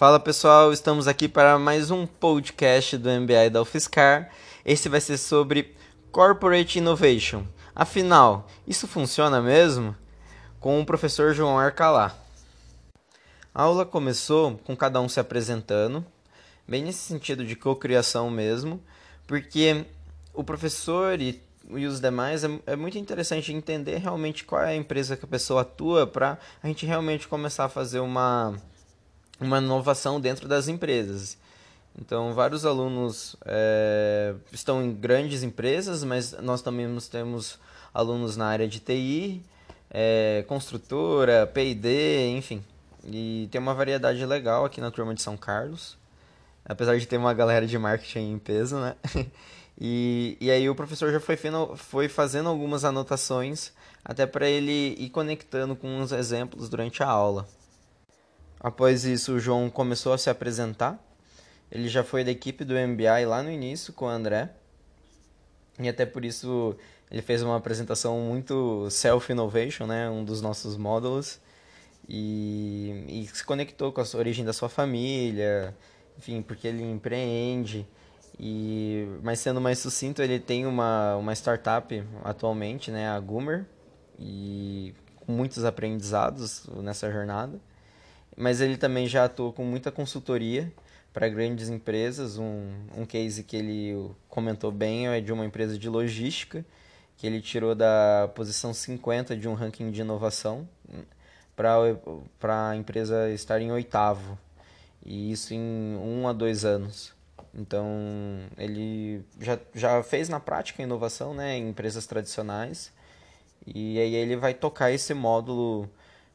Fala pessoal, estamos aqui para mais um podcast do MBA da UFSCar. Esse vai ser sobre Corporate Innovation. Afinal, isso funciona mesmo? Com o professor João Arcalá. A aula começou com cada um se apresentando, bem nesse sentido de cocriação mesmo, porque o professor e, e os demais é, é muito interessante entender realmente qual é a empresa que a pessoa atua para a gente realmente começar a fazer uma uma inovação dentro das empresas. Então, vários alunos é, estão em grandes empresas, mas nós também temos alunos na área de TI, é, construtora, P&D, enfim. E tem uma variedade legal aqui na turma de São Carlos, apesar de ter uma galera de marketing em peso, né? E, e aí o professor já foi, foi fazendo algumas anotações, até para ele ir conectando com os exemplos durante a aula. Após isso, o João começou a se apresentar. Ele já foi da equipe do MBI lá no início com o André. E até por isso ele fez uma apresentação muito self-innovation, né? um dos nossos módulos. E, e se conectou com a origem da sua família, enfim, porque ele empreende. E, mas sendo mais sucinto, ele tem uma, uma startup atualmente, né, a Goomer, e com muitos aprendizados nessa jornada mas ele também já atuou com muita consultoria para grandes empresas. Um, um case que ele comentou bem é de uma empresa de logística, que ele tirou da posição 50 de um ranking de inovação para a empresa estar em oitavo. E isso em um a dois anos. Então, ele já, já fez na prática inovação né, em empresas tradicionais. E aí ele vai tocar esse módulo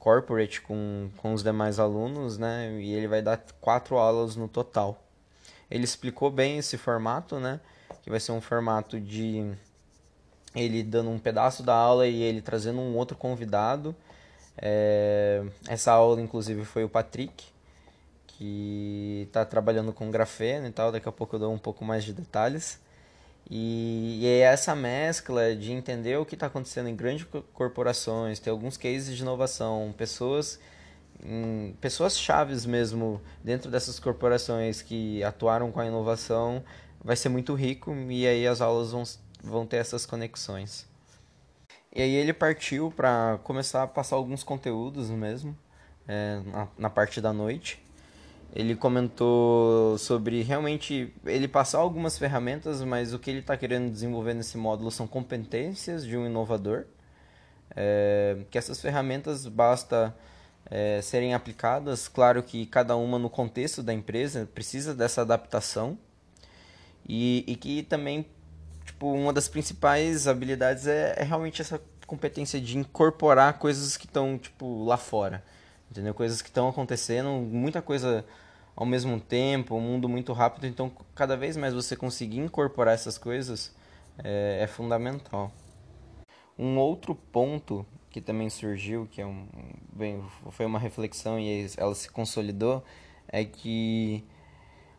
corporate com, com os demais alunos, né? E ele vai dar quatro aulas no total. Ele explicou bem esse formato, né? Que vai ser um formato de ele dando um pedaço da aula e ele trazendo um outro convidado. É, essa aula, inclusive, foi o Patrick, que está trabalhando com grafeno e tal. Daqui a pouco eu dou um pouco mais de detalhes. E, e é essa mescla de entender o que está acontecendo em grandes corporações, ter alguns cases de inovação, pessoas pessoas chaves mesmo dentro dessas corporações que atuaram com a inovação, vai ser muito rico e aí as aulas vão, vão ter essas conexões. E aí ele partiu para começar a passar alguns conteúdos mesmo, é, na, na parte da noite ele comentou sobre realmente ele passar algumas ferramentas, mas o que ele está querendo desenvolver nesse módulo são competências de um inovador. É, que essas ferramentas basta é, serem aplicadas, claro que cada uma no contexto da empresa precisa dessa adaptação. E, e que também tipo uma das principais habilidades é, é realmente essa competência de incorporar coisas que estão tipo lá fora entendeu? Coisas que estão acontecendo, muita coisa ao mesmo tempo, um mundo muito rápido, então cada vez mais você conseguir incorporar essas coisas é, é fundamental. Um outro ponto que também surgiu, que é um, bem, foi uma reflexão e ela se consolidou, é que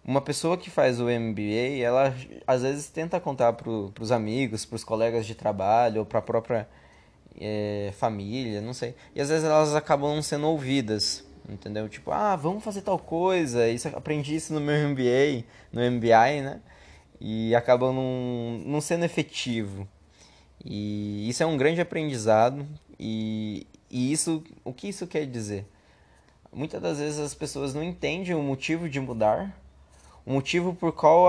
uma pessoa que faz o MBA, ela às vezes tenta contar para os amigos, para os colegas de trabalho ou para a própria é, família, não sei. E às vezes elas acabam não sendo ouvidas, entendeu? Tipo, ah, vamos fazer tal coisa. Isso aprendi isso no meu MBA, no MBI, né? E acaba não, não sendo efetivo. E isso é um grande aprendizado. E, e isso, o que isso quer dizer? Muitas das vezes as pessoas não entendem o motivo de mudar, o motivo por qual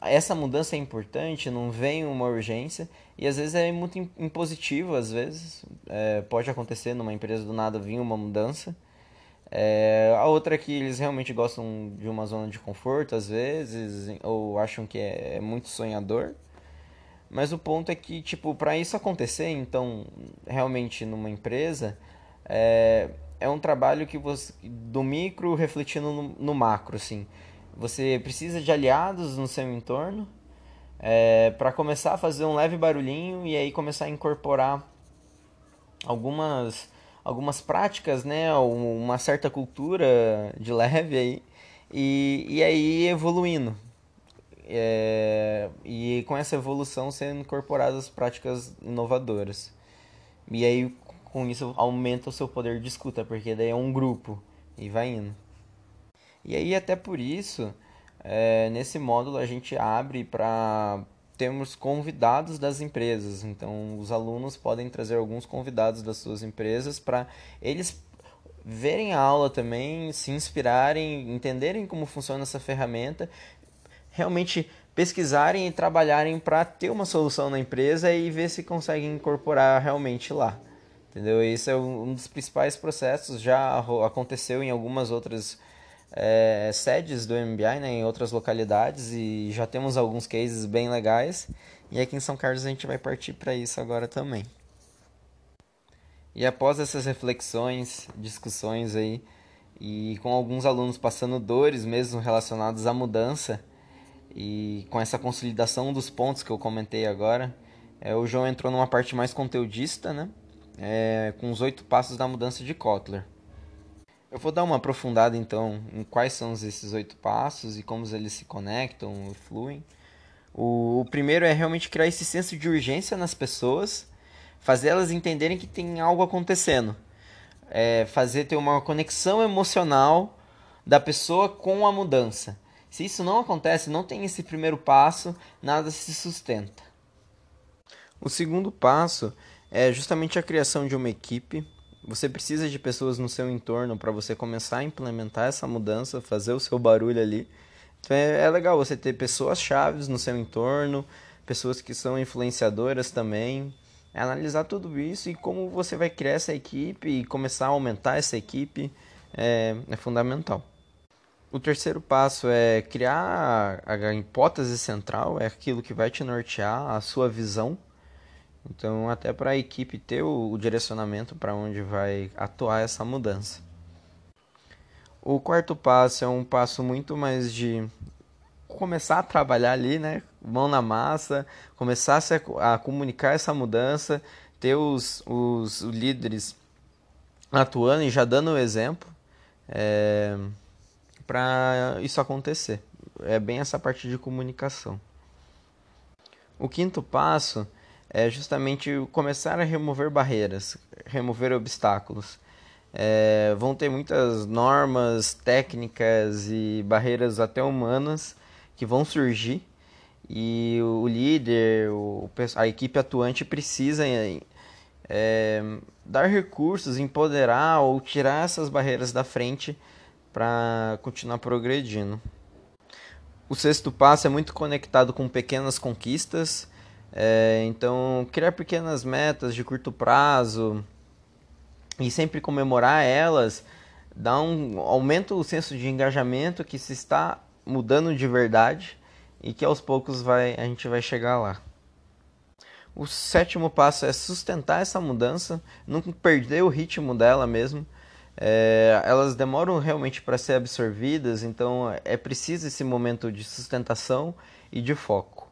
a, essa mudança é importante, não vem uma urgência, e às vezes é muito impositivo, às vezes é, pode acontecer numa empresa do nada vir uma mudança, é, a outra é que eles realmente gostam de uma zona de conforto, às vezes, ou acham que é, é muito sonhador. Mas o ponto é que, tipo, para isso acontecer, então, realmente numa empresa, é, é um trabalho que você, do micro refletindo no, no macro, assim. Você precisa de aliados no seu entorno é, para começar a fazer um leve barulhinho e aí começar a incorporar algumas algumas práticas, né, uma certa cultura de leve aí, e, e aí evoluindo. É, e com essa evolução sendo incorporadas práticas inovadoras. E aí com isso aumenta o seu poder de escuta, porque daí é um grupo e vai indo. E aí, até por isso, é, nesse módulo a gente abre para termos convidados das empresas. Então, os alunos podem trazer alguns convidados das suas empresas para eles verem a aula também, se inspirarem, entenderem como funciona essa ferramenta, realmente pesquisarem e trabalharem para ter uma solução na empresa e ver se conseguem incorporar realmente lá. Entendeu? Esse é um dos principais processos, já aconteceu em algumas outras é, sedes do MBI, né, em outras localidades e já temos alguns cases bem legais. E aqui em São Carlos a gente vai partir para isso agora também. E após essas reflexões, discussões aí, e com alguns alunos passando dores mesmo relacionadas à mudança, e com essa consolidação dos pontos que eu comentei agora, é, o João entrou numa parte mais conteudista, né? É, com os oito passos da mudança de Kotler. Eu vou dar uma aprofundada então em quais são esses oito passos e como eles se conectam e fluem. O, o primeiro é realmente criar esse senso de urgência nas pessoas, fazer elas entenderem que tem algo acontecendo, é, fazer ter uma conexão emocional da pessoa com a mudança. Se isso não acontece, não tem esse primeiro passo, nada se sustenta. O segundo passo é justamente a criação de uma equipe. Você precisa de pessoas no seu entorno para você começar a implementar essa mudança, fazer o seu barulho ali. Então é, é legal você ter pessoas chaves no seu entorno, pessoas que são influenciadoras também. É analisar tudo isso e como você vai criar essa equipe e começar a aumentar essa equipe é, é fundamental. O terceiro passo é criar a hipótese central, é aquilo que vai te nortear, a sua visão. Então, até para a equipe ter o, o direcionamento para onde vai atuar essa mudança. O quarto passo é um passo muito mais de começar a trabalhar ali, né? Mão na massa, começar a, a comunicar essa mudança, ter os, os líderes atuando e já dando o exemplo. É para isso acontecer. É bem essa parte de comunicação. O quinto passo é justamente começar a remover barreiras, remover obstáculos. É, vão ter muitas normas, técnicas e barreiras até humanas que vão surgir e o líder, o, a equipe atuante precisa é, dar recursos, empoderar ou tirar essas barreiras da frente para continuar progredindo. O sexto passo é muito conectado com pequenas conquistas, é, então criar pequenas metas de curto prazo e sempre comemorar elas dá um aumenta o senso de engajamento que se está mudando de verdade e que aos poucos vai a gente vai chegar lá. O sétimo passo é sustentar essa mudança, não perder o ritmo dela mesmo é, elas demoram realmente para ser absorvidas, então é preciso esse momento de sustentação e de foco.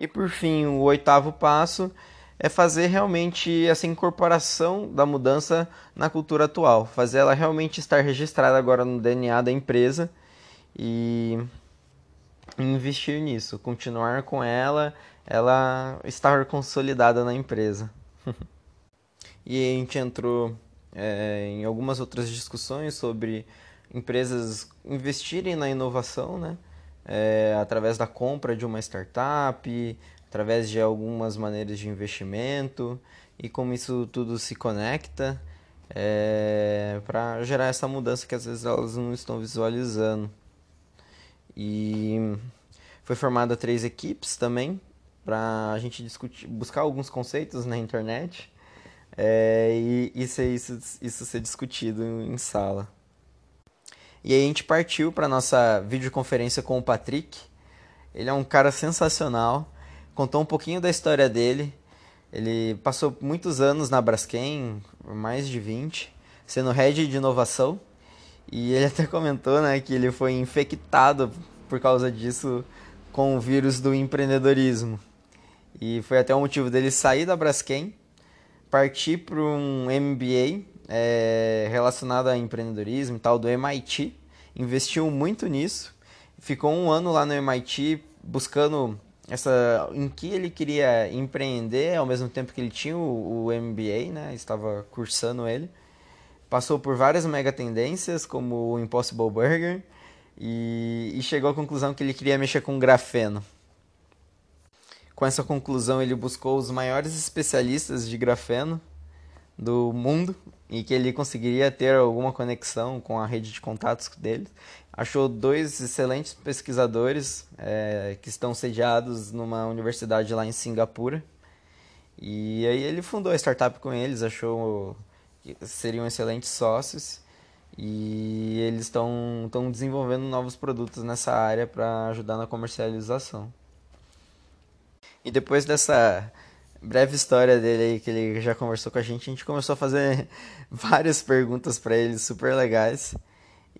E por fim, o oitavo passo é fazer realmente essa incorporação da mudança na cultura atual, fazer ela realmente estar registrada agora no DNA da empresa e investir nisso, continuar com ela, ela estar consolidada na empresa. e a gente entrou é, em algumas outras discussões sobre empresas investirem na inovação, né? É, através da compra de uma startup, através de algumas maneiras de investimento e como isso tudo se conecta é, para gerar essa mudança que às vezes elas não estão visualizando. E foi formada três equipes também para a gente discutir, buscar alguns conceitos na internet é, e isso, isso, isso ser discutido em sala. E aí a gente partiu para nossa videoconferência com o Patrick. Ele é um cara sensacional, contou um pouquinho da história dele. Ele passou muitos anos na Braskem, mais de 20, sendo head de inovação. E ele até comentou né, que ele foi infectado por causa disso com o vírus do empreendedorismo. E foi até o motivo dele sair da Braskem parti para um MBA é, relacionado a empreendedorismo e tal do MIT. Investiu muito nisso. Ficou um ano lá no MIT buscando essa em que ele queria empreender ao mesmo tempo que ele tinha o, o MBA, né? Estava cursando ele passou por várias mega tendências, como o Impossible Burger, e, e chegou à conclusão que ele queria mexer com grafeno. Com essa conclusão, ele buscou os maiores especialistas de grafeno do mundo e que ele conseguiria ter alguma conexão com a rede de contatos dele. Achou dois excelentes pesquisadores é, que estão sediados numa universidade lá em Singapura. E aí ele fundou a startup com eles, achou que seriam excelentes sócios e eles estão desenvolvendo novos produtos nessa área para ajudar na comercialização. E depois dessa breve história dele aí, que ele já conversou com a gente, a gente começou a fazer várias perguntas para ele super legais.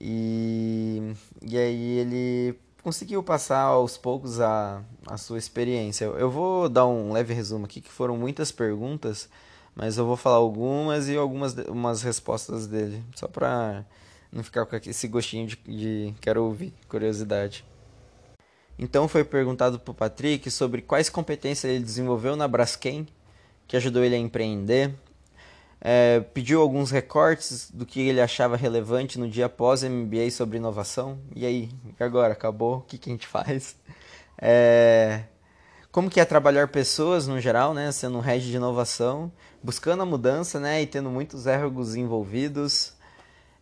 E, e aí ele conseguiu passar aos poucos a, a sua experiência. Eu vou dar um leve resumo aqui, que foram muitas perguntas, mas eu vou falar algumas e algumas umas respostas dele, só para não ficar com esse gostinho de, de quero ouvir, curiosidade. Então foi perguntado para o Patrick sobre quais competências ele desenvolveu na Braskem, que ajudou ele a empreender. É, pediu alguns recortes do que ele achava relevante no dia após MBA sobre inovação. E aí, agora? Acabou? O que, que a gente faz? É, como que é trabalhar pessoas no geral, né? Sendo um head de inovação, buscando a mudança, né? E tendo muitos erros envolvidos.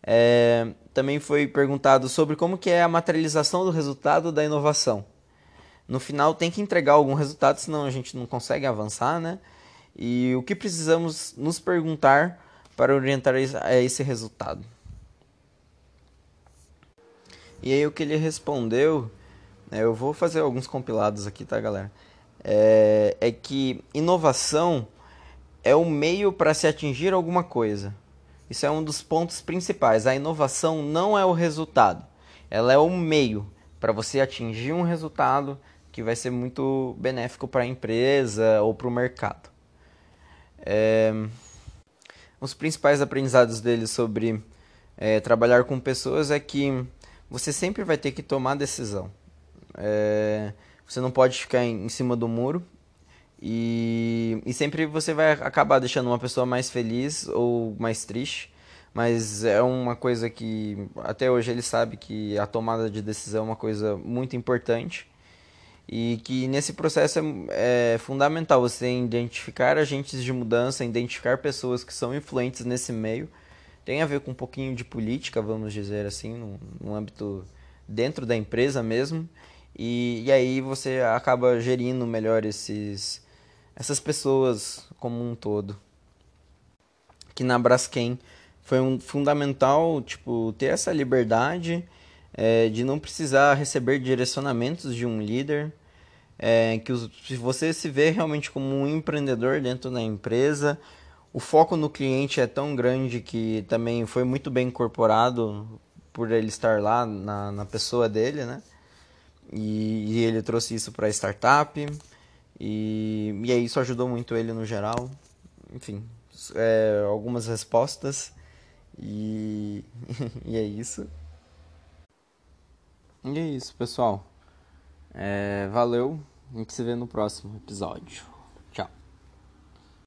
É, também foi perguntado sobre como que é a materialização do resultado da inovação. No final tem que entregar algum resultado, senão a gente não consegue avançar, né? E o que precisamos nos perguntar para orientar a esse resultado? E aí o que ele respondeu, né, eu vou fazer alguns compilados aqui, tá, galera? É, é que inovação é o meio para se atingir alguma coisa. Isso é um dos pontos principais. A inovação não é o resultado, ela é o meio para você atingir um resultado que vai ser muito benéfico para a empresa ou para o mercado. É... Os principais aprendizados dele sobre é, trabalhar com pessoas é que você sempre vai ter que tomar decisão. É... Você não pode ficar em, em cima do muro e, e sempre você vai acabar deixando uma pessoa mais feliz ou mais triste. Mas é uma coisa que até hoje ele sabe que a tomada de decisão é uma coisa muito importante e que nesse processo é, é, fundamental você identificar agentes de mudança, identificar pessoas que são influentes nesse meio. Tem a ver com um pouquinho de política, vamos dizer assim, no, no âmbito dentro da empresa mesmo. E, e aí você acaba gerindo melhor esses, essas pessoas como um todo. Que na Braskem foi um fundamental, tipo, ter essa liberdade é, de não precisar receber direcionamentos de um líder, é, que os, se você se vê realmente como um empreendedor dentro da empresa, o foco no cliente é tão grande que também foi muito bem incorporado por ele estar lá na, na pessoa dele, né? E, e ele trouxe isso para a startup. E, e aí isso ajudou muito ele no geral. Enfim, é, algumas respostas. E, e é isso. E é isso, pessoal. É, valeu. A gente se vê no próximo episódio.